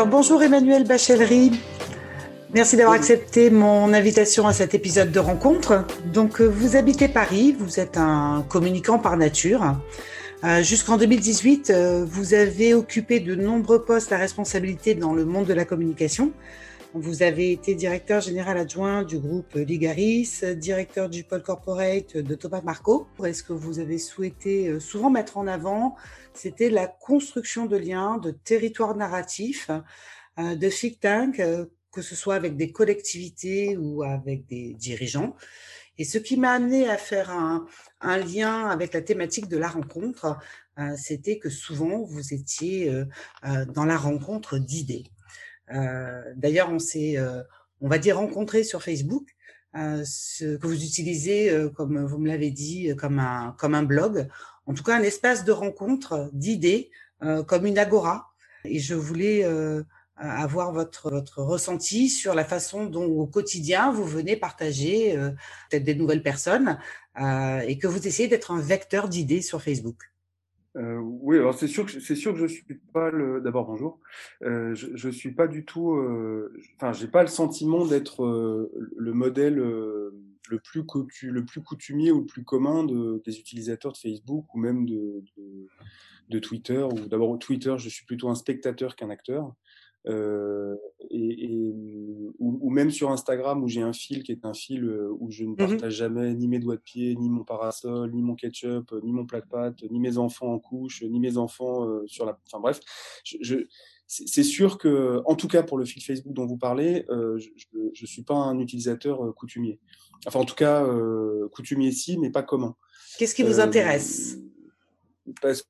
Alors bonjour Emmanuel Bachellery. Merci d'avoir accepté mon invitation à cet épisode de rencontre. Donc vous habitez Paris, vous êtes un communicant par nature. Euh, jusqu'en 2018, euh, vous avez occupé de nombreux postes à responsabilité dans le monde de la communication. Vous avez été directeur général adjoint du groupe Ligaris, directeur du pôle corporate de Thomas Marco. Est-ce que vous avez souhaité euh, souvent mettre en avant, c'était la construction de liens, de territoires narratifs, de think tank, que ce soit avec des collectivités ou avec des dirigeants. Et ce qui m'a amené à faire un, lien avec la thématique de la rencontre, euh, c'était que souvent vous étiez euh, euh, dans la rencontre d'idées. D'ailleurs, on s'est, on va dire, rencontré sur Facebook, ce que vous utilisez, comme vous me l'avez dit, comme un, comme un blog, en tout cas un espace de rencontre d'idées, comme une agora. Et je voulais avoir votre, votre ressenti sur la façon dont au quotidien vous venez partager euh, peut-être des nouvelles personnes euh, et que vous essayez d'être un vecteur d'idées sur Facebook. Euh, oui, alors c'est sûr que c'est sûr que je suis pas le. D'abord bonjour. Euh, je, je suis pas du tout. Euh, enfin, j'ai pas le sentiment d'être le modèle le plus coutu, le plus coutumier ou le plus commun de, des utilisateurs de Facebook ou même de, de, de Twitter. Ou d'abord Twitter, je suis plutôt un spectateur qu'un acteur. Euh, et, et ou, ou, même sur Instagram où j'ai un fil qui est un fil euh, où je ne mmh partage jamais ni mes doigts de pied, ni mon parasol, ni mon ketchup, ni mon plat de pâtes, ni mes enfants en couche, ni mes enfants euh, sur la. Enfin bref, je, je c'est sûr que, en tout cas pour le fil Facebook dont vous parlez, euh, je ne suis pas un utilisateur euh, coutumier. Enfin, en tout cas, euh, coutumier si, mais pas commun. Qu'est-ce qui vous intéresse? parce,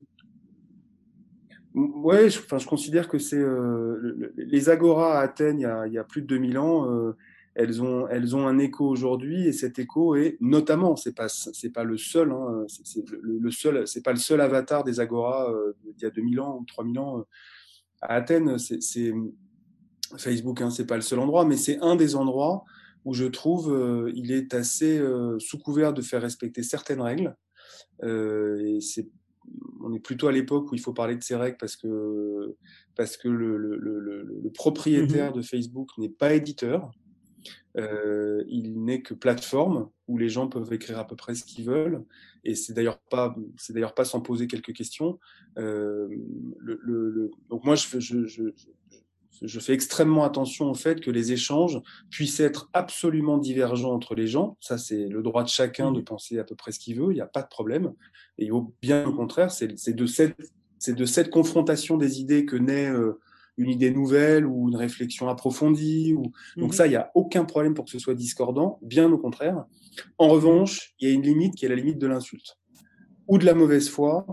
Ouais, je, enfin, je considère que c'est les agoras à Athènes il y a, il y a plus de 2000 ans. Elles ont, elles ont un écho aujourd'hui et cet écho est notamment, c'est pas, c'est pas le seul, hein, c'est le, le, seul, c'est pas le seul avatar des agoras euh, il y a 2000 ans ou 3000 ans à Athènes. C'est Facebook, hein, c'est pas le seul endroit, mais c'est un des endroits où je trouve euh, il est assez sous couvert de faire respecter certaines règles. et c'est on est plutôt à l'époque où il faut parler de ces règles parce que, parce que le, le, le, le propriétaire mmh de Facebook n'est pas éditeur. Euh, il n'est que plateforme où les gens peuvent écrire à peu près ce qu'ils veulent et c'est d'ailleurs pas c'est d'ailleurs pas sans poser quelques questions euh, le, le, donc moi je, je, je, je fais extrêmement attention au fait que les échanges puissent être absolument divergents entre les gens. Ça, c'est le droit de chacun de mmh. penser à peu près ce qu'il veut. Il n'y a pas de problème. Et au bien au contraire, c'est de cette, c'est de cette confrontation des idées que naît euh, une idée nouvelle ou une réflexion approfondie. Ou... Donc mmh ça, il n'y a aucun problème pour que ce soit discordant. Bien au contraire. En revanche, il y a une limite qui est la limite de l'insulte ou de la mauvaise foi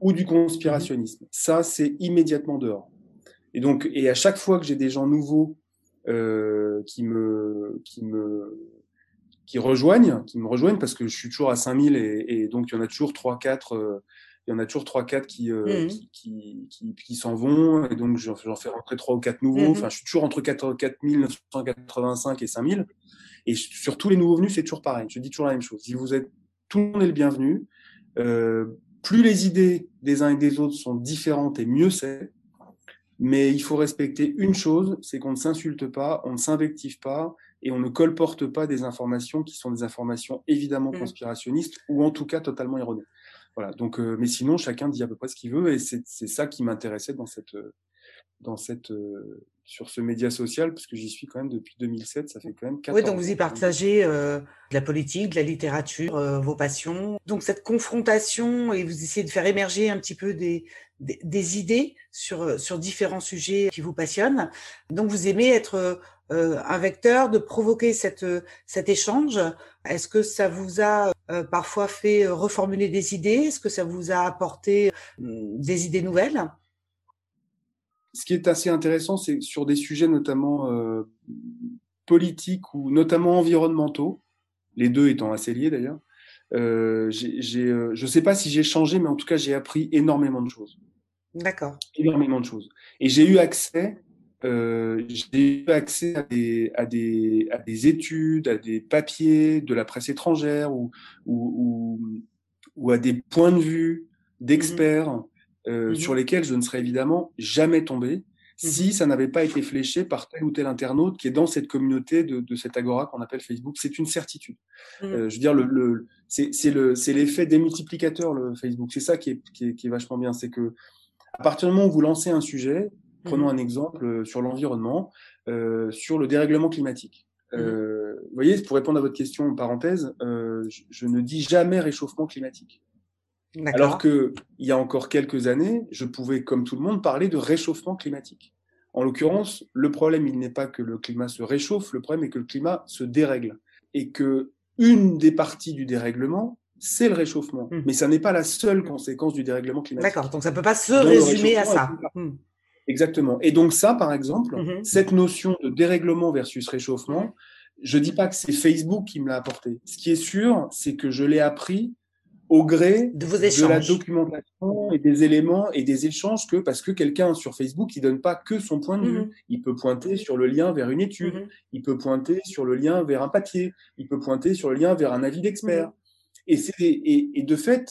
ou du conspirationnisme. Mmh ça, c'est immédiatement dehors. Et donc, et à chaque fois que j'ai des gens nouveaux euh, qui me, qui me, qui rejoignent, qui me rejoignent parce que je suis toujours à 5000 et, et donc il y en a toujours trois, quatre, euh, il y en a toujours trois, quatre qui, euh, mmh. qui, qui, qui, qui s'en vont et donc j'en fais rentrer trois ou quatre nouveaux. Mmh. Enfin, je suis toujours entre 4, 4985 et 5000. Et sur tous les nouveaux venus, c'est toujours pareil. Je dis toujours la même chose. Si vous êtes, tout le monde est le bienvenu. Euh, plus les idées des uns et des autres sont différentes et mieux c'est. Mais il faut respecter une chose, c'est qu'on ne s'insulte pas, on ne s'invective pas et on ne colporte pas des informations qui sont des informations évidemment mmh. conspirationnistes ou en tout cas totalement erronées. Voilà. Donc, euh, mais sinon, chacun dit à peu près ce qu'il veut et c'est ça qui m'intéressait dans cette, dans cette, euh, sur ce média social, parce que j'y suis quand même depuis 2007, ça fait quand même 4 Oui, donc vous y partagez euh, la politique, la littérature, euh, vos passions. Donc cette confrontation, et vous essayez de faire émerger un petit peu des, des, des idées sur, euh, sur différents sujets qui vous passionnent. Donc vous aimez être euh, un vecteur, de provoquer cette, cet échange. Est-ce que ça vous a parfois fait reformuler des idées? Est-ce que ça vous a apporté des idées nouvelles? Ce qui est assez intéressant, c'est sur des sujets notamment euh, politiques ou notamment environnementaux, les deux étant assez liés d'ailleurs. Euh, euh, je ne sais pas si j'ai changé, mais en tout cas, j'ai appris énormément de choses. D'accord. Énormément de choses. Et j'ai eu accès, euh, j'ai eu accès à des, à, des, à des études, à des papiers de la presse étrangère ou, ou, ou, ou à des points de vue d'experts. Mmh euh, mmh sur lesquels je ne serais évidemment jamais tombé si ça n'avait pas été fléché par tel ou tel internaute qui est dans cette communauté de, de cette agora qu'on appelle Facebook. C'est une certitude. Mmh. Euh, je veux dire, le, le c'est l'effet démultiplicateur, le Facebook. C'est ça qui est, qui, est, qui est, vachement bien. C'est que à partir du moment où vous lancez un sujet, prenons mmh. un exemple euh, sur l'environnement, euh, sur le dérèglement climatique. Mmh. Euh, vous voyez, pour répondre à votre question, parenthèse, euh, je, je, ne dis jamais réchauffement climatique. Alors qu'il y a encore quelques années, je pouvais, comme tout le monde, parler de réchauffement climatique. En l'occurrence, le problème, il n'est pas que le climat se réchauffe, le problème est que le climat se dérègle. Et que une des parties du dérèglement, c'est le réchauffement. Mmh. Mais ça n'est pas la seule conséquence du dérèglement climatique. D'accord, donc ça ne peut pas se résumer à ça. Exactement. Et donc ça, par exemple, mmh cette notion de dérèglement versus réchauffement, je ne dis pas que c'est Facebook qui me l'a apporté. Ce qui est sûr, c'est que je l'ai appris au gré de, vos de, la documentation et des éléments et des échanges que parce que quelqu'un sur Facebook il donne pas que son point de vue, mm-hmm. il peut pointer sur le lien vers une étude, mm-hmm. il peut pointer sur le lien vers un papier, il peut pointer sur le lien vers un avis d'expert. Mm-hmm. Et c'est et, et, de fait,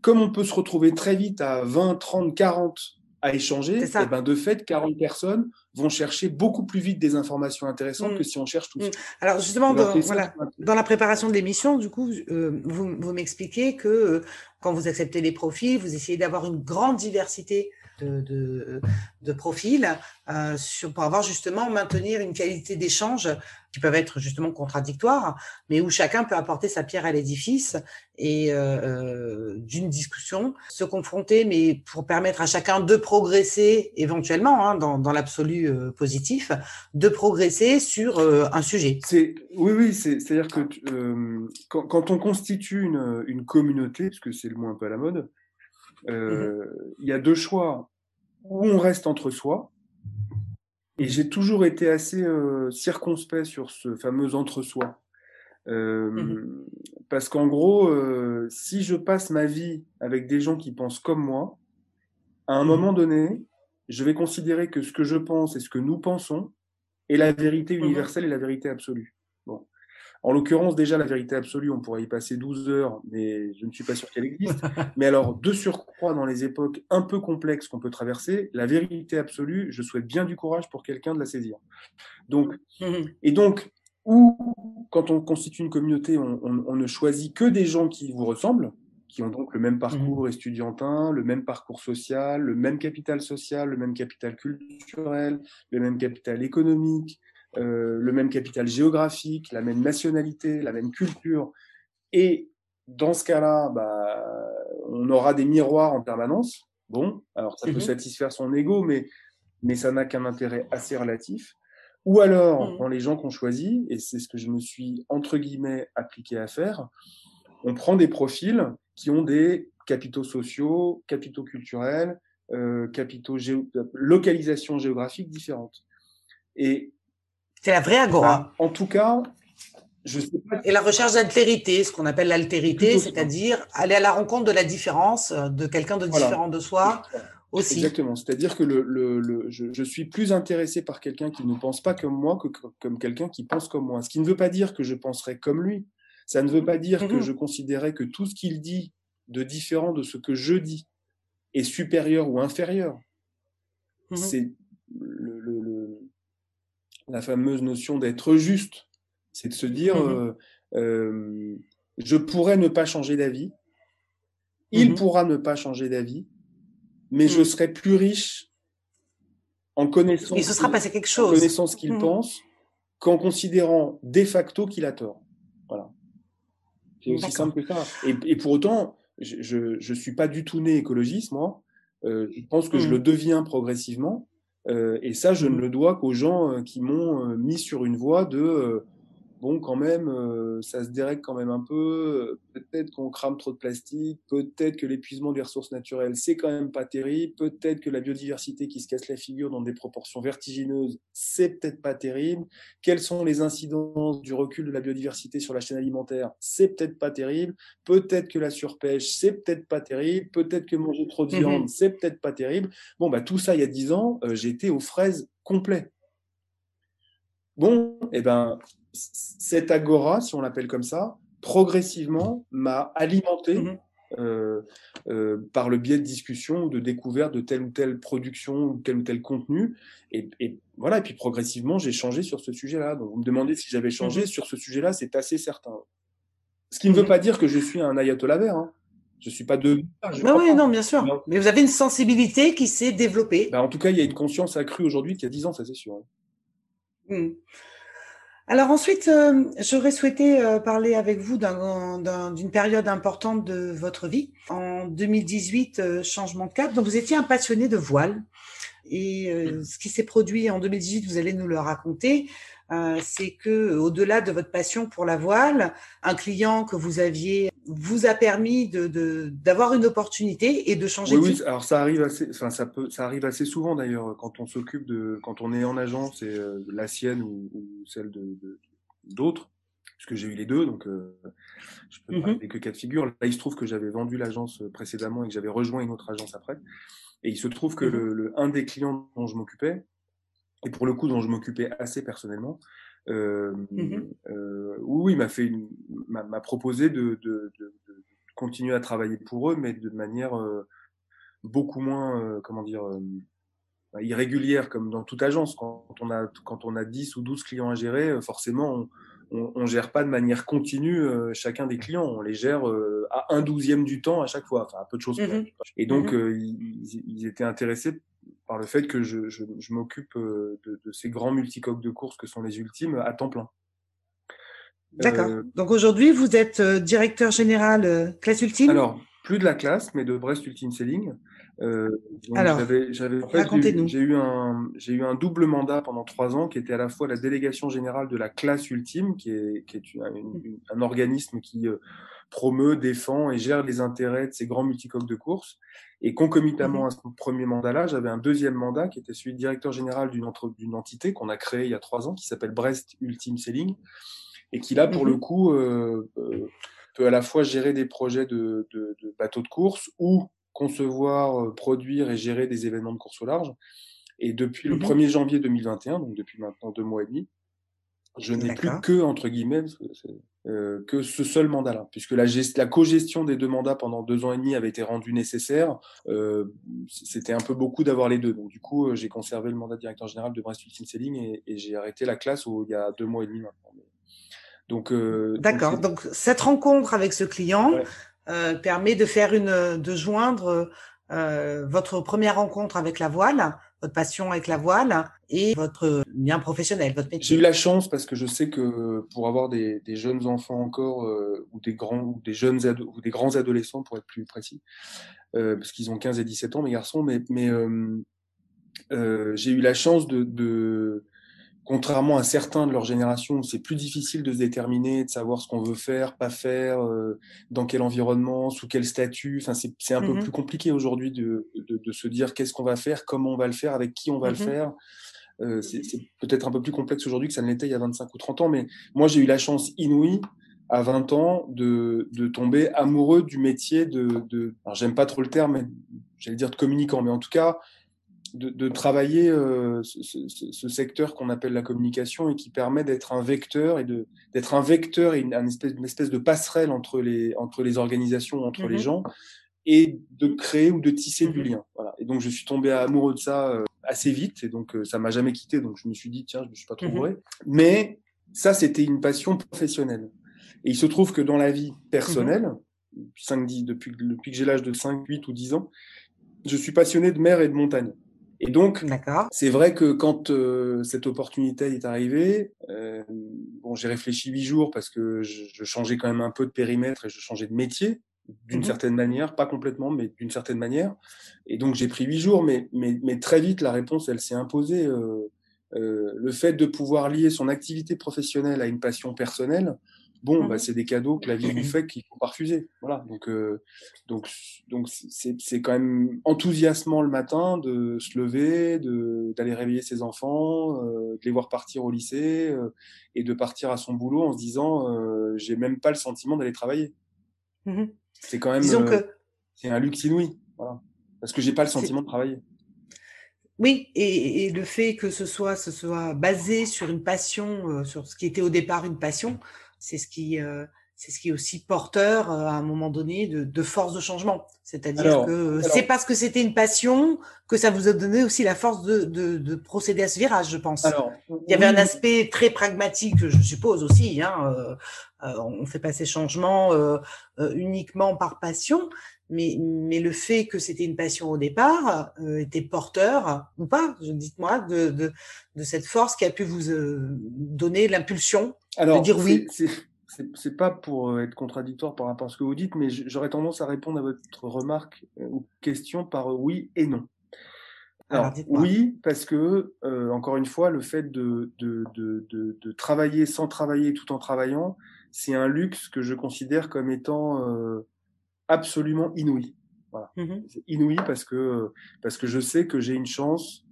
comme on peut se retrouver très vite à 20, 30, 40 à échanger, et eh ben de fait, 40 personnes vont chercher beaucoup plus vite des informations intéressantes mm. que si on cherche tout mm. Alors justement, dans, voilà, dans, la préparation de l'émission, du coup, euh, vous, vous m'expliquez que euh, quand vous acceptez les profils, vous essayez d'avoir une grande diversité de, de, profils euh, sur, pour avoir justement maintenir une qualité d'échange qui peuvent être justement contradictoires, mais où chacun peut apporter sa pierre à l'édifice et euh, euh d'une discussion, se confronter, mais pour permettre à chacun de progresser éventuellement hein, dans, dans l'absolu euh, positif, de progresser sur euh, un sujet. C'est oui, oui, c'est-à-dire que quand, quand, on constitue une, une communauté, parce que c'est le mot un peu à la mode, euh, il y a deux choix. Où on reste entre soi, et j'ai toujours été assez euh, circonspect sur ce fameux entre-soi. Euh, mmh parce qu'en gros, euh, si je passe ma vie avec des gens qui pensent comme moi, à un mmh moment donné, je vais considérer que ce que je pense et ce que nous pensons est la vérité mmh universelle et la vérité absolue. En l'occurrence, déjà, la vérité absolue, on pourrait y passer 12 heures, mais je ne suis pas sûr qu'elle existe. mais alors, de surcroît, dans les époques un peu complexes qu'on peut traverser, la vérité absolue, je souhaite bien du courage pour quelqu'un de la saisir. Donc, et donc, ou quand on constitue une communauté, on, on, ne choisit que des gens qui vous ressemblent, qui ont donc le même parcours mhm. estudiantin, le même parcours social, le même capital social, le même capital culturel, le même capital économique, euh, le même capital géographique, la même nationalité, la même culture. Et dans ce cas-là, bah, on aura des miroirs en permanence. Bon, alors ça peut mhm. satisfaire son ego, mais, mais ça n'a qu'un intérêt assez relatif. Ou alors, mhm. dans les gens qu'on choisit, et c'est ce que je me suis entre guillemets appliqué à faire, on prend des profils qui ont des capitaux sociaux, capitaux culturels, euh, capitaux géo localisation géographique différentes. Et c'est la vraie agora. Bah, en tout cas, je sais pas. Et la recherche d'altérité, ce qu'on appelle l'altérité, c'est-à-dire aller à la rencontre de la différence euh, de quelqu'un de différent de soi. Aussi. Exactement. C'est-à-dire que le, le, le je, je, suis plus intéressé par quelqu'un qui ne pense pas comme moi que comme quelqu'un qui pense comme moi. Ce qui ne veut pas dire que je penserai comme lui. Ça ne veut pas dire que mhm. je considérais que tout ce qu'il dit de différent de ce que je dis est supérieur ou inférieur. Mhm. C'est le, la fameuse notion d'être juste. C'est de se dire, mmh euh, euh, je pourrais ne pas changer d'avis, il mmh pourra ne pas changer d'avis, mais je mmh. serai plus riche en connaissant, Il se sera passé quelque chose. connaissant ce qu'il pense qu'en considérant de facto qu'il a tort. Voilà. C'est aussi simple que ça. Et, pour autant, je ne suis pas du tout né écologiste, moi. Euh, je pense que je le deviens progressivement. Euh, et ça, je ne le dois qu'aux gens euh, qui m'ont euh, mis sur une voie de bon, quand même, euh, ça se dérègle quand même un peu. Peut-être qu'on crame trop de plastique, peut-être que l'épuisement des ressources naturelles, c'est quand même pas terrible. Peut-être que la biodiversité qui se casse la figure dans des proportions vertigineuses, c'est peut-être pas terrible. Quelles sont les incidences du recul de la biodiversité sur la chaîne alimentaire? C'est peut-être pas terrible. Peut-être que la surpêche, c'est peut-être pas terrible. Peut-être que manger trop de viande, mmh c'est peut-être pas terrible. Bon, bah tout ça, il y a dix ans, euh, j'étais aux fraises complets. Bon, eh ben, cette agora, si on l'appelle comme ça, progressivement m'a alimenté mmh par le biais de discussions, de découvertes de telle ou telle production ou tel ou tel contenu. Et, voilà, et puis progressivement, j'ai changé sur ce sujet-là. Donc vous me demandez si j'avais changé mmh sur ce sujet-là, c'est assez certain. Ce qui ne veut mmh pas dire que je suis un ayatollah vert. Hein. Je suis pas de. oui, non, bien sûr. Mais vous avez une sensibilité qui s'est développée. Bah, en tout cas, il y a une conscience accrue aujourd'hui qu'il y a 10 ans, ça c'est sûr. Hein. Alors ensuite, euh, j'aurais souhaité euh, parler avec vous d'une période importante de votre vie. En 2018, euh, changement de cap. Donc vous étiez un passionné de voile. Et ce qui s'est produit en 2018, vous allez nous le raconter. C'est que au-delà de votre passion pour la voile, un client que vous aviez vous a permis de d'avoir une opportunité et de changer oui, de Oui, alors ça arrive assez, enfin ça peut, ça arrive assez souvent d'ailleurs quand on s'occupe de, quand on est en agence et euh, la sienne ou, celle de d'autres, puisque j'ai eu les deux, donc euh, je peux mmh parler que cas de figure. Là, il se trouve que j'avais vendu l'agence précédemment et que j'avais rejoint une autre agence après, et il se trouve que le, le, un des clients dont je m'occupais et pour le coup dont je m'occupais assez personnellement, euh, mmh euh, oui, m'a fait, m'a proposé de, de, de, de, continuer à travailler pour eux, mais de manière euh, beaucoup moins, euh, comment dire, euh, irrégulière, comme dans toute agence. Quand on a, quand on a 10 ou 12 clients à gérer, forcément, on, on, gère pas de manière continue chacun des clients. On les gère à un douzième du temps à chaque fois, enfin, un peu de choses. Mmh Et donc, mmh ils, ils, étaient intéressés par le fait que je, je, je m'occupe euh, de, de, ces grands multicoques de course que sont les ultimes à temps plein. D'accord. Euh, Donc aujourd'hui, vous êtes euh, directeur général classe ultime? Alors, plus de la classe, mais de Brest Ultime Selling. Euh, Alors, racontez-nous. J'ai eu, un, j'ai eu un double mandat pendant trois ans qui était à la fois la délégation générale de la classe ultime, qui est, qui est un organisme qui promeut, défend et gère les intérêts de ces grands multicoques de course. Et concomitamment mhm. à ce premier mandat-là, j'avais un deuxième mandat qui était celui de directeur général d'une d'une entité qu'on a créée il y a trois ans, qui s'appelle Brest Ultimate Selling, et qui là, pour le mhm. coup, euh, euh, peut à la fois gérer des projets de, de, de bateaux de course ou concevoir, euh, produire et gérer des événements de course au large. Et depuis le 1er mhm. janvier 2021, donc depuis maintenant deux mois et demi, je n'ai plus que, entre guillemets, euh, que ce seul mandat-là, puisque la, la co-gestion des deux mandats pendant deux ans et demi avait été rendue nécessaire. Euh, C'était un peu beaucoup d'avoir les deux. Donc, du coup, j'ai conservé le mandat de directeur général de Brest Ultimate Selling et, et j'ai arrêté la classe il y a deux mois et demi maintenant. Donc, euh, D'accord. Donc, cette rencontre avec ce client permet de faire une, de joindre euh, votre première rencontre avec la voile votre passion avec la voile et votre lien professionnel, votre métier. J'ai eu la chance parce que je sais que pour avoir des, des jeunes enfants encore euh, ou des grands ou des jeunes ou des grands adolescents pour être plus précis, euh, parce qu'ils ont 15 et 17 ans mes garçons, mais mais euh, euh j'ai eu la chance de, de contrairement à certains de leur génération, c'est plus difficile de se déterminer, de savoir ce qu'on veut faire, pas faire, euh, dans quel environnement, sous quel statut. Enfin, c'est un peu mmh plus compliqué aujourd'hui de, de, de, se dire qu'est-ce qu'on va faire, comment on va le faire, avec qui on va le mmh faire. Euh, c'est peut-être un peu plus complexe aujourd'hui que ça ne l'était il y a 25 ou 30 ans, mais moi j'ai eu la chance inouïe à 20 ans de, de tomber amoureux du métier de, de alors j'aime pas trop le terme, j'allais dire de communicant, mais en tout cas de, travailler euh, ce, secteur qu'on appelle la communication et qui permet d'être un vecteur et de d'être un vecteur et une, espèce, une espèce de passerelle entre les entre les organisations, entre les mmh gens et de créer ou de tisser du mmh lien. Voilà. Et donc je suis tombé amoureux de ça euh, assez vite et donc euh, ça m'a jamais quitté. Donc je me suis dit tiens je me suis pas trop mmh Mais ça c'était une passion professionnelle. Et il se trouve que dans la vie personnelle, 5, 10, depuis, depuis que j'ai l'âge de 5, 8 ou 10 ans, je suis passionné de mer et de montagne. Et donc, c'est vrai que quand euh, cette opportunité est arrivée, euh, bon, j'ai réfléchi huit jours parce que je, je, changeais quand même un peu de périmètre et je changeais de métier d'une mmh certaine manière, pas complètement, mais d'une certaine manière. Et donc j'ai pris huit jours, mais, mais, mais, très vite la réponse, elle s'est imposée. Euh, euh le fait de pouvoir lier son activité professionnelle à une passion personnelle, bon, bah, mmh c'est des cadeaux que la vie vous fait qu'il faut pas refuser. Voilà. Donc, euh, donc, donc c'est quand même enthousiasmant le matin de se lever, de d'aller réveiller ses enfants, euh, de les voir partir au lycée euh, et de partir à son boulot en se disant, euh, j'ai même pas le sentiment d'aller travailler. Mmh c'est quand même, euh, c'est un luxe inouï. Voilà. Parce que j'ai pas le sentiment de travailler. Oui, et, et, le fait que ce soit, ce soit basé sur une passion, sur ce qui était au départ une passion, c'est ce qui, euh, c'est ce qui est aussi porteur à un moment donné de, force de changement. C'est-à-dire que c'est parce que c'était une passion que ça vous a donné aussi la force de, procéder à ce virage, je pense. Il y avait un aspect très pragmatique, je suppose aussi. Hein, on ne fait pas ces changements uniquement par passion, mais, mais le fait que c'était une passion au départ euh, était porteur, ou pas, dites-moi, de, de, de, cette force qui a pu vous euh, donner l'impulsion de dire oui. C'est pas pour euh, être contradictoire par rapport à ce que vous dites, mais j'aurais tendance à répondre à votre remarque ou question par oui et non. Alors, oui, parce que, encore une fois, le fait de, de, de, de, travailler sans travailler tout en travaillant, c'est un luxe que je considère comme étant absolument inouï. Voilà. Mmh c'est inouï parce que, parce que je sais que j'ai une chance,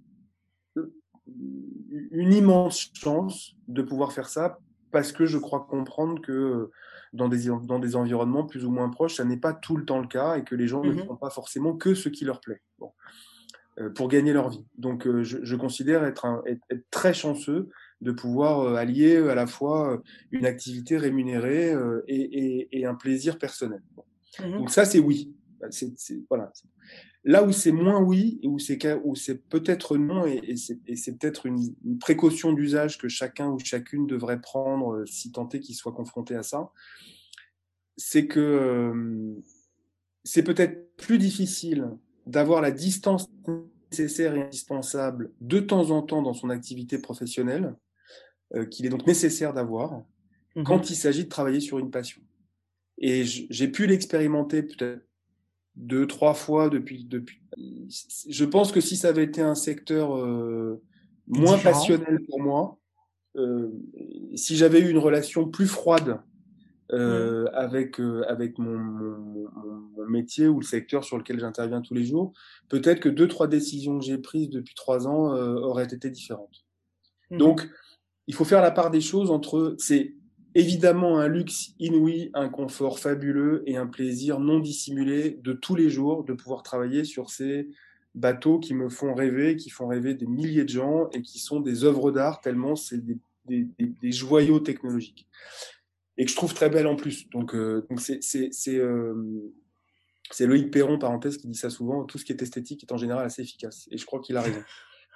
une immense chance de pouvoir faire ça parce que je crois comprendre que dans des, dans des environnements plus ou moins proches, ça n'est pas tout le temps le cas et que les gens ne mmh font pas forcément que ce qui leur plaît bon, euh, pour gagner leur vie. Donc euh, je, je, considère être, un, être, très chanceux de pouvoir euh, allier à la fois une activité rémunérée et, et, et un plaisir personnel. Bon. Mmh Donc ça, c'est oui. Bah, c'est, voilà. Là où c'est moins oui, et où c'est, où c'est peut-être non, et, c'est, peut-être une, précaution d'usage que chacun ou chacune devrait prendre euh, si tant est qu'il soit confronté à ça, c'est que euh, c'est peut-être plus difficile d'avoir la distance nécessaire et indispensable de temps en temps dans son activité professionnelle, euh, qu'il est donc nécessaire d'avoir, mmh quand il s'agit de travailler sur une passion. Et j'ai pu l'expérimenter peut-être deux, trois fois depuis, depuis. Je pense que si ça avait été un secteur euh, moins passionnel pour moi, euh, si j'avais eu une relation plus froide euh, mmh. avec euh, avec mon, mon, mon, métier ou le secteur sur lequel j'interviens tous les jours, peut-être que deux trois décisions que j'ai prises depuis trois ans euh, auraient été différentes. Mmh. Donc, il faut faire la part des choses entre c'est Évidemment, un luxe inouï, un confort fabuleux et un plaisir non dissimulé de tous les jours de pouvoir travailler sur ces bateaux qui me font rêver, qui font rêver des milliers de gens et qui sont des œuvres d'art tellement c'est des, joyaux technologiques et que je trouve très belles en plus. Donc, euh, donc c'est euh, Loïc Perron, parenthèse, qui dit ça souvent, tout ce qui est esthétique est en général assez efficace. Et je crois qu'il a raison.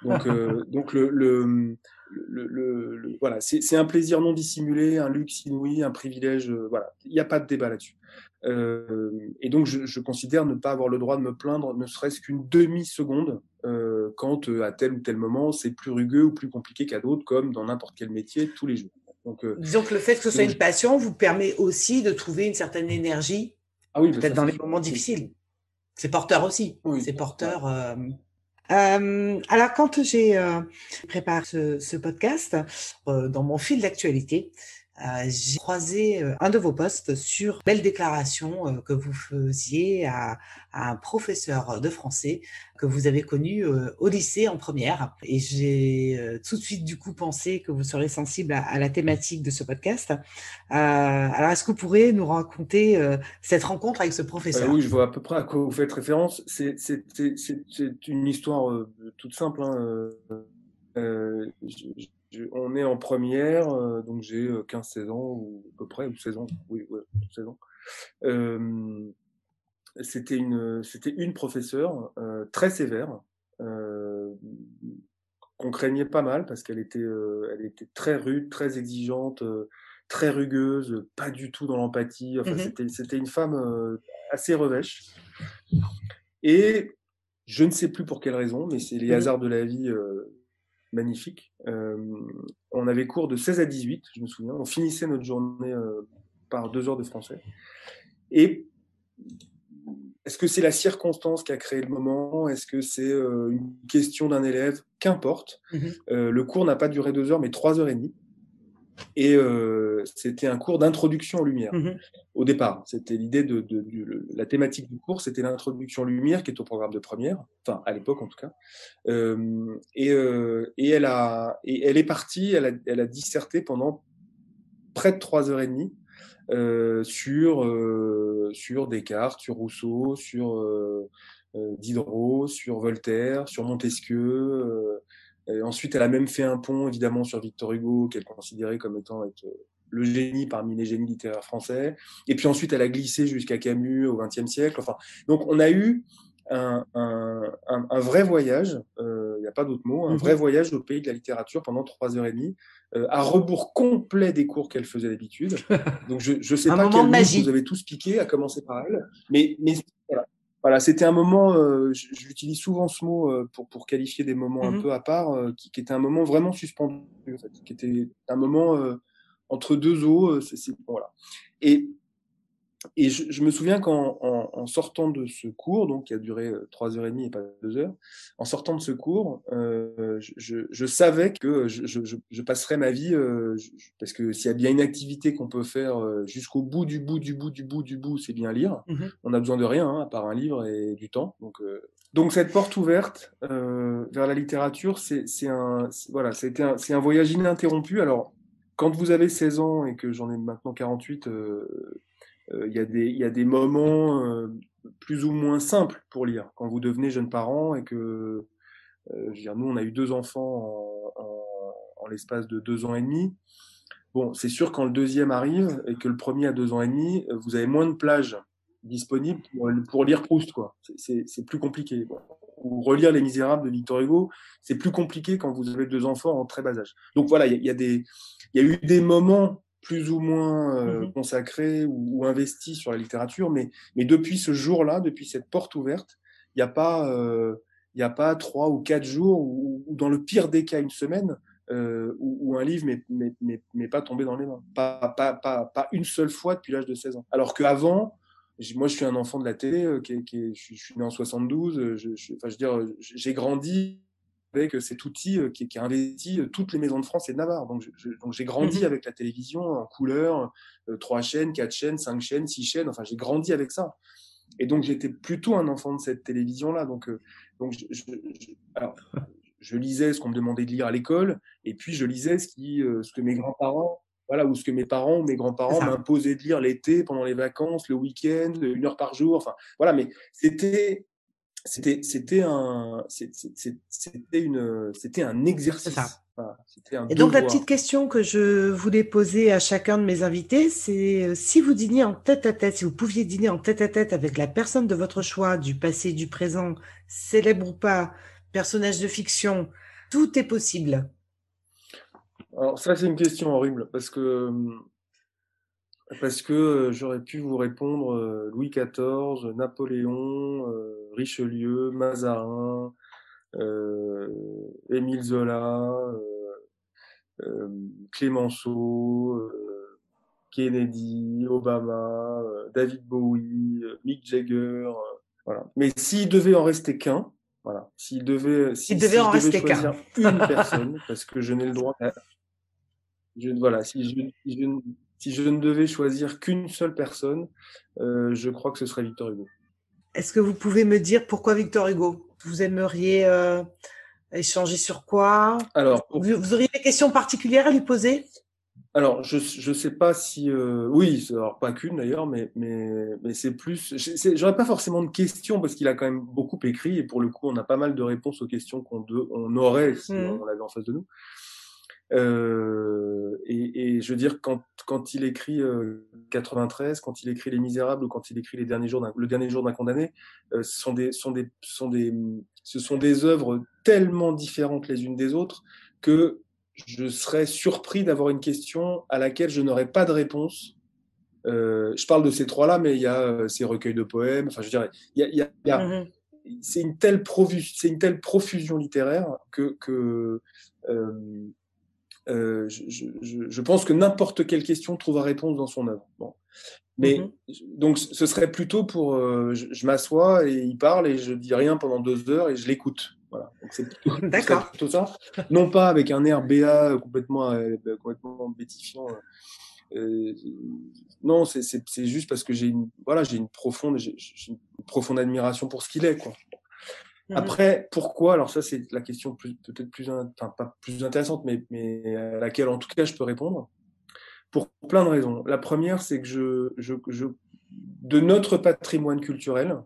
Donc, euh, donc le, le, le, voilà, c'est un plaisir non dissimulé, un luxe inouï, un privilège. Euh, voilà, il n'y a pas de débat là-dessus. Euh, et donc, je, je, considère ne pas avoir le droit de me plaindre, ne serait-ce qu'une demi-seconde, euh, quand à tel ou tel moment c'est plus rugueux ou plus compliqué qu'à d'autres, comme dans n'importe quel métier tous les jours. Donc, Disons que le fait que ce soit une passion vous permet aussi de trouver une certaine énergie, ah oui, peut-être dans les moments difficiles. C'est porteur aussi. c'est porteur. Euh, alors, quand j'ai euh, préparé ce, ce podcast, euh, dans mon fil d'actualité, euh, j'ai croisé euh, un de vos posts sur belle déclaration euh, que vous faisiez à, à, un professeur de français que vous avez connu au lycée en première. Et j'ai tout de suite du coup pensé que vous seriez sensible à, à la thématique de ce podcast. alors, est-ce que vous pourriez nous raconter cette rencontre avec ce professeur? Oui, je vois à peu près à quoi vous faites référence. C'est une histoire toute simple. Hein. On est en première, euh, donc j'ai 15-16 euh, ans, ou à peu près, ou 16 ans, oui, 16 ans. Euh, c'était une, c'était une professeure très sévère, qu'on craignait pas mal parce qu'elle était, elle était très rude, très exigeante, très rugueuse, pas du tout dans l'empathie. Enfin, mmh c'était, c'était une femme assez revêche. Et je ne sais plus pour quelle raison, mais c'est les mmh hasards de la vie magnifique. Euh, on avait cours de 16 à 18, je me souviens. On finissait notre journée euh, par deux heures de français. Et est-ce que c'est la circonstance qui a créé le moment? Est-ce que c'est euh, une question d'un élève? Qu'importe. Mmh le cours n'a pas duré deux heures, mais trois heures et demie. Et euh, c'était un cours d'introduction aux lumières. Mmh au départ, c'était l'idée de, de, de, la thématique du cours, c'était l'introduction aux lumières qui est au programme de première, enfin à l'époque en tout cas. Euh, et, euh, et, elle a, et elle est partie, elle a, elle a disserté pendant près de trois heures et demie sur sur Descartes, sur Rousseau, sur Diderot, sur Voltaire, sur Montesquieu. Ensuite, elle a même fait un pont, évidemment, sur Victor Hugo, qu'elle considérait comme étant être le génie parmi les génies littéraires français. Et puis ensuite, elle a glissé jusqu'à Camus au XXe siècle. Enfin, donc on a eu un, vrai voyage, il n'y a pas d'autre mot, un mhm. vrai voyage au pays de la littérature pendant trois heures et demie, à rebours complet des cours qu'elle faisait d'habitude. Donc je ne sais pas quel vous avez tous piqué, à commencer par elle, mais, mais voilà, c'était un moment, euh, j'utilise souvent ce mot euh, pour, pour qualifier des moments un mmh peu à part, euh, qui, qui, était un moment vraiment suspendu, en fait, qui était un moment entre deux eaux. c'est voilà. Et et je, me souviens qu'en en, sortant de ce cours, donc qui a duré euh, trois heures et demie et pas deux heures, en sortant de ce cours, euh, je, je, savais que je, je, passerais ma vie, euh, parce que s'il y a bien une activité qu'on peut faire jusqu'au bout du bout du bout du bout du bout, c'est bien lire. Mmh On n'a besoin de rien, hein, à part un livre et du temps. Donc, donc cette porte ouverte vers la littérature, c'est un, voilà, c'est un, un voyage ininterrompu. Alors, quand vous avez 16 ans et que j'en ai maintenant 48, euh, il y, y, a des moments euh, plus ou moins simples pour lire. Quand vous devenez jeune parent et que, euh, je veux dire, nous, on a eu deux enfants en, l'espace de deux ans et demi. Bon, c'est sûr, quand le deuxième arrive et que le premier a deux ans et demi, vous avez moins de plages disponibles pour, lire Proust, quoi. C'est plus compliqué. Ou relire Les Misérables de Victor Hugo, c'est plus compliqué quand vous avez deux enfants en très bas âge. Donc voilà, il y, il y a eu des moments plus ou moins euh, mmh consacré ou, investi sur la littérature, mais, mais depuis ce jour-là, depuis cette porte ouverte, il n'y a pas euh, il a pas trois ou quatre jours ou, dans le pire des cas une semaine euh, où, un livre n'est pas tombé dans les mains. Pas, pas, pas, pas une seule fois depuis l'âge de 16 ans. Alors qu'avant, moi je suis un enfant de la télé, qui, qui je, suis né en 72, je, je, enfin, je veux dire, j'ai grandi avec cet outil euh, qui, qui, a investi euh, toutes les maisons de France et de Navarre. Donc, j'ai grandi mmh avec la télévision en couleur, euh, trois chaînes, quatre chaînes, cinq chaînes, six chaînes. Enfin, j'ai grandi avec ça. Et donc, j'étais plutôt un enfant de cette télévision-là. Donc, donc je, je, lisais ce qu'on me demandait de lire à l'école, et puis je lisais ce, qui, ce que mes grands-parents, voilà, ou ce que mes parents ou mes grands-parents m'imposaient de lire l'été, pendant les vacances, le week-end, une heure par jour. Enfin, voilà, mais c'était c'était c'était un c'était une c'était un exercice. et donc la petite question que je voulais poser à chacun de mes invités, c'est euh, si vous dîniez en tête à tête, si vous pouviez dîner en tête à tête avec la personne de votre choix, du passé, du présent, célèbre ou pas, personnage de fiction, tout est possible. Alors ça c'est une question horrible parce que hum, parce que j'aurais pu vous répondre Louis XIV, Napoléon, Richelieu, Mazarin, Émile Zola, Clémenceau, Kennedy, Obama, David Bowie, Mick Jagger. voilà. Mais s'il devait en rester qu'un, voilà, s'il devait, s'il devait en rester qu'un, une personne, parce que je n'ai le droit. Je, voilà, si je, je, si je ne devais choisir qu'une seule personne, euh, je crois que ce serait Victor Hugo. Est-ce que vous pouvez me dire pourquoi Victor Hugo? Vous aimeriez euh, échanger sur quoi? Alors, vous, auriez des questions particulières à lui poser? Alors, je ne sais pas si. Euh, oui, alors pas qu'une d'ailleurs, mais, mais, mais c'est plus. J'aurais pas forcément de questions parce qu'il a quand même beaucoup écrit et pour le coup, on a pas mal de réponses aux questions qu'on on aurait si mmh. on l'avait en face de nous. Euh, et, je veux dire, quand, quand il écrit 93, euh, quand il écrit Les Misérables ou quand il écrit les derniers jours Le dernier jour d'un condamné, euh, ce, sont des, sont des, sont des, ce sont des œuvres tellement différentes les unes des autres que je serais surpris d'avoir une question à laquelle je n'aurais pas de réponse. je parle de ces trois-là, mais il y a ces recueils de poèmes. Enfin, je dirais, il y a, y a, mmh c'est une telle c'est une telle profusion littéraire que, que euh, je, je, je, pense que n'importe quelle question trouve réponse dans son œuvre. Bon. Mais mmh donc ce serait plutôt pour euh, je, m'assois et il parle et je dis rien pendant deux heures et je l'écoute. Voilà. D'accord. Tout ça. Non pas avec un air BA complètement euh, complètement bétifiant. Euh, non, c'est juste parce que j'ai une voilà j'ai une profonde j'ai une profonde admiration pour ce qu'il est quoi. Mmh Après, pourquoi? Alors ça, c'est la question peut-être plus, enfin, pas plus intéressante, mais, mais à laquelle en tout cas je peux répondre. Pour plein de raisons. La première, c'est que je, je, je, de notre patrimoine culturel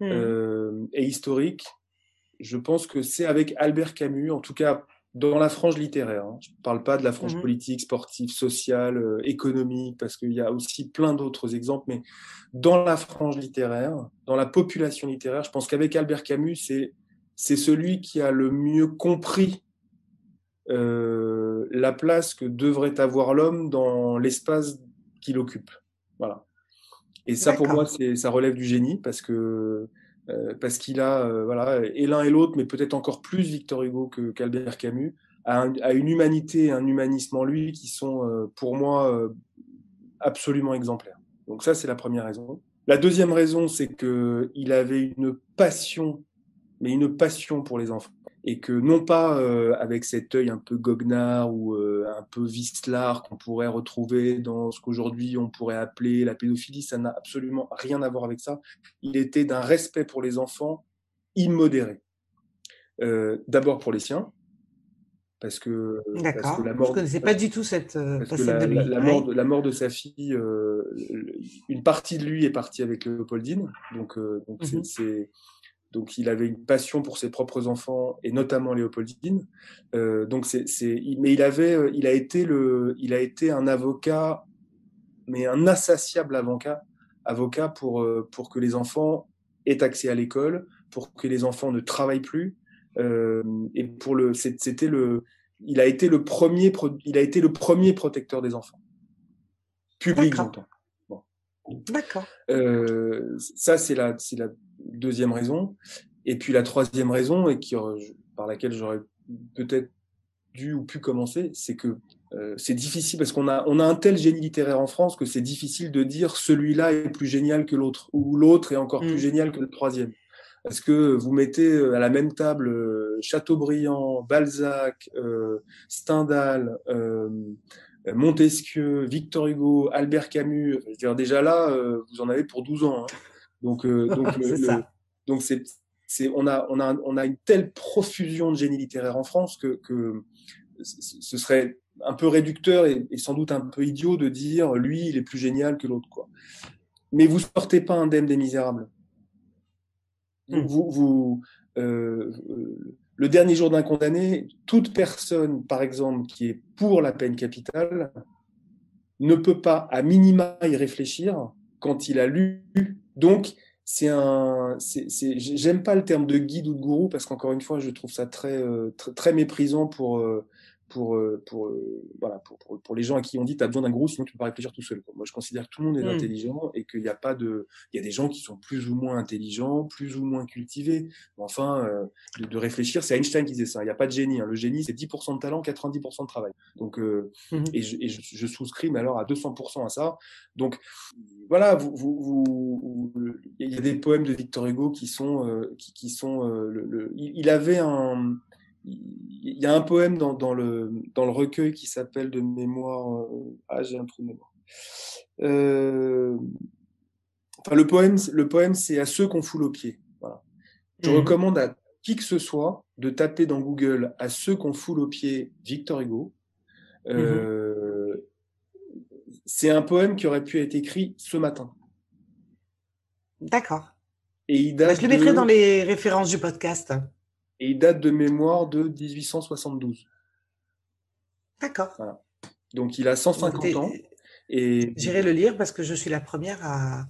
mmh. euh, et historique, je pense que c'est avec Albert Camus, en tout cas dans la frange littéraire. Hein. Je ne parle pas de la frange mmh politique, sportive, sociale, euh, économique, parce qu'il y a aussi plein d'autres exemples, mais dans la frange littéraire, dans la population littéraire, je pense qu'avec Albert Camus, c'est, c'est celui qui a le mieux compris euh, la place que devrait avoir l'homme dans l'espace qu'il occupe. Voilà. Et ça, pour moi, c'est, ça relève du génie, parce que euh, parce qu'il a, euh, voilà, et l'un et l'autre, mais peut-être encore plus Victor Hugo que, qu'Albert Camus, a, une humanité, un humanisme en lui qui sont, euh, pour moi, absolument exemplaires. Donc ça, c'est la première raison. La deuxième raison, c'est qu'il avait une passion, mais une passion pour les enfants. Et que non pas euh, avec cet œil un peu goguenard ou euh, un peu vistelard qu'on pourrait retrouver dans ce qu'aujourd'hui on pourrait appeler la pédophilie, ça n'a absolument rien à voir avec ça. Il était d'un respect pour les enfants immodéré. Euh, D'abord pour les siens, parce que, parce que la mort, je connaissais pas du tout cette parce que la, la, mort de, la, mort de, sa fille, une partie de lui est partie avec Léopoldine, donc donc mmh c'est donc il avait une passion pour ses propres enfants et notamment Léopoldine. Euh, donc c'est, mais il avait, euh, il a été le, il a été un avocat, mais un insatiable avocat, avocat pour euh, pour que les enfants aient accès à l'école, pour que les enfants ne travaillent plus. et pour le, c'était le, il a été le premier, il a été le premier protecteur des enfants. Public, j'entends. D'accord. ça, c'est la, c'est la deuxième raison. Et puis la troisième raison, et qui, euh, par laquelle j'aurais peut-être dû ou pu commencer, c'est que euh, c'est difficile parce qu'on a, on a un tel génie littéraire en France que c'est difficile de dire celui-là est plus génial que l'autre ou l'autre est encore plus mm. génial que le troisième. Parce que vous mettez euh, à la même table Chateaubriand, Balzac, Stendhal, Montesquieu, Victor Hugo, Albert Camus. Je veux dire, déjà là, vous en avez pour 12 ans. Hein. Donc, euh, donc, donc c'est, c'est, on, a, on, a, on a une telle profusion de génie littéraire en France que, que ce serait un peu réducteur et, sans doute un peu idiot de dire lui, il est plus génial que l'autre. Quoi. Mais vous sortez pas indemne des misérables. Hmm. Vous, vous, euh, le dernier jour d'un condamné, toute personne, par exemple, qui est pour la peine capitale, ne peut pas, à minima, y réfléchir quand il a lu donc, c'est un, j'aime pas le terme de guide ou de gourou parce qu'encore une fois, je trouve ça très, euh, très, méprisant pour, euh, pour, euh, pour, euh, voilà, pour, pour, pour, les gens à qui on dit tu as besoin d'un gros, sinon tu peux pas réfléchir tout seul. Moi, je considère que tout le monde est mmh. intelligent et qu'il n'y a pas de. Il y a des gens qui sont plus ou moins intelligents, plus ou moins cultivés. Enfin, euh, de, réfléchir, c'est Einstein qui disait ça. Il n'y a pas de génie. Hein. Le génie, c'est 10% de talent, 90% de travail. Donc, mmh. et, je, et je, souscris, mais alors à 200% à ça. Donc, voilà, vous, vous, il y a des poèmes de Victor Hugo qui sont. qui, qui, sont le, il avait un il y a un poème dans, dans, le, dans le recueil qui s'appelle de mémoire. Euh, ah, j'ai un trou de mémoire. Euh, enfin, le poème, le poème, c'est à ceux qu'on foule aux pieds. Voilà. Je mmh. recommande à qui que ce soit de taper dans Google à ceux qu'on foule aux pieds Victor Hugo. Mmh euh, C'est un poème qui aurait pu être écrit ce matin. D'accord. Et il bah, je le mettrai dans les références du podcast. Et il date de mémoire de 1872. D'accord. Donc il a 150 ans. Et... J'irai le lire parce que je suis la première à,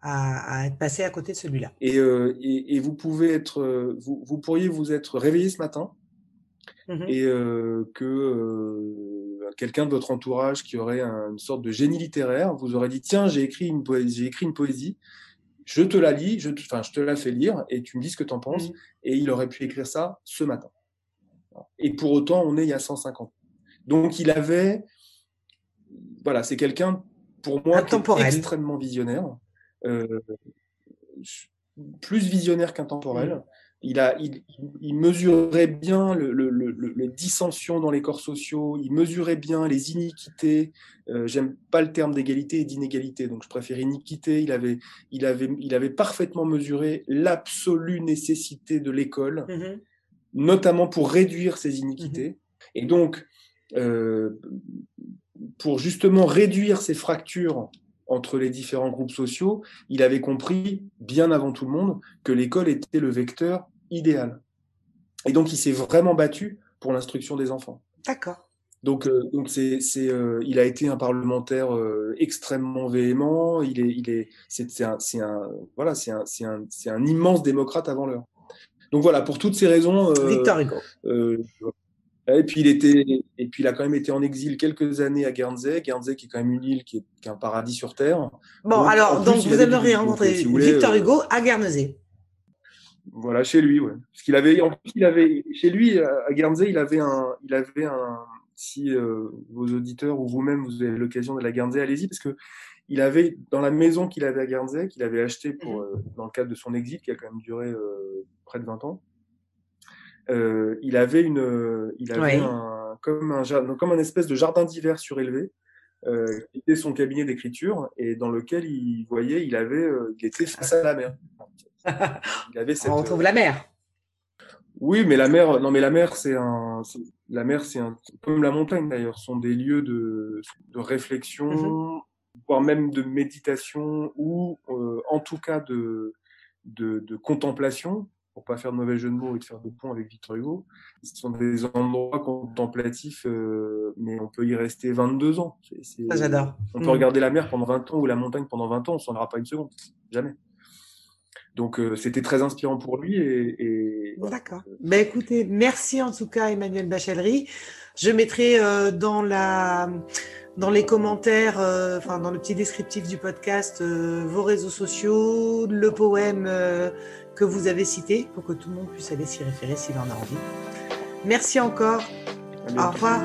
à, être passée à côté de celui-là. Et, euh, et, vous pouvez être, vous, vous, pourriez vous être réveillé ce matin mmh et euh, que euh, quelqu'un de votre entourage qui aurait une sorte de génie littéraire vous aurait dit tiens j'ai écrit une poésie, j'ai écrit une poésie je te la lis, je te, enfin, je te la fais lire et tu me dis ce que tu en penses. Mmh. Et il aurait pu écrire ça ce matin. Et pour autant, on est il y a 150. Donc il avait, voilà, c'est quelqu'un pour moi extrêmement visionnaire, euh, plus visionnaire qu'intemporel. Il, a, il, il mesurait bien le, le, le, les dissensions dans les corps sociaux, il mesurait bien les iniquités. Euh, J'aime pas le terme d'égalité et d'inégalité, donc je préfère iniquité. Il avait, il avait, il avait parfaitement mesuré l'absolue nécessité de l'école, mm-hmm. notamment pour réduire ces iniquités. Mm-hmm. Et donc, euh, pour justement réduire ces fractures entre les différents groupes sociaux, il avait compris, bien avant tout le monde, que l'école était le vecteur idéal. Et donc, il s'est vraiment battu pour l'instruction des enfants. D'accord. Donc, euh, donc c'est, c'est, euh, il a été un parlementaire euh, extrêmement véhément. Il est, il est, c'est, c'est un, c'est un, voilà, c'est un, c'est un, c'est un immense démocrate avant l'heure. Donc voilà, pour toutes ces raisons. Victor Hugo. et puis il était, puis il a quand même été en exil quelques années à Guernsey. Guernsey qui est quand même une île qui est, qui est un paradis sur terre. Bon, alors donc vous aimeriez rencontrer Victor Hugo à Guernsey. Voilà, chez lui, ouais. Parce qu'il avait, en plus, il avait, chez lui, à Guernsey, il avait un, il avait un, si euh, vos auditeurs ou vous-même vous avez l'occasion de la Guernsey, allez-y, parce que il avait dans la maison qu'il avait à Guernsey, qu'il avait acheté pour, mhm. euh, dans le cadre de son exil, qui a quand même duré euh, près de 20 ans, il avait une, il avait un, comme un comme un espèce de jardin d'hiver surélevé. qui était son cabinet d'écriture et dans lequel il voyait, il avait, il était face à la mer. Il avait cette, On retrouve la mer. Oui, mais la mer, non, mais la mer, c'est un, la mer, c'est un, comme la montagne d'ailleurs, sont des lieux de, de réflexion, mhm. voire même de méditation ou, euh, en tout cas, de, de, de, contemplation, pour pas faire de mauvais jeu de mots et de faire de pont avec Victor Hugo. Ce sont des endroits contemplatifs, euh, mais on peut y rester 22 ans. j'adore. On peut mhm. regarder la mer pendant 20 ans ou la montagne pendant 20 ans, on s'en ira pas une seconde. Jamais. Donc euh, c'était très inspirant pour lui. Et, D'accord. Ben, écoutez, merci en tout cas Emmanuel Bachellery. Je mettrai euh, dans la dans les commentaires, euh, enfin dans le petit descriptif du podcast, vos réseaux sociaux, le poème que vous avez cité pour que tout le monde puisse aller s'y référer s'il en a envie. Merci encore. Au revoir.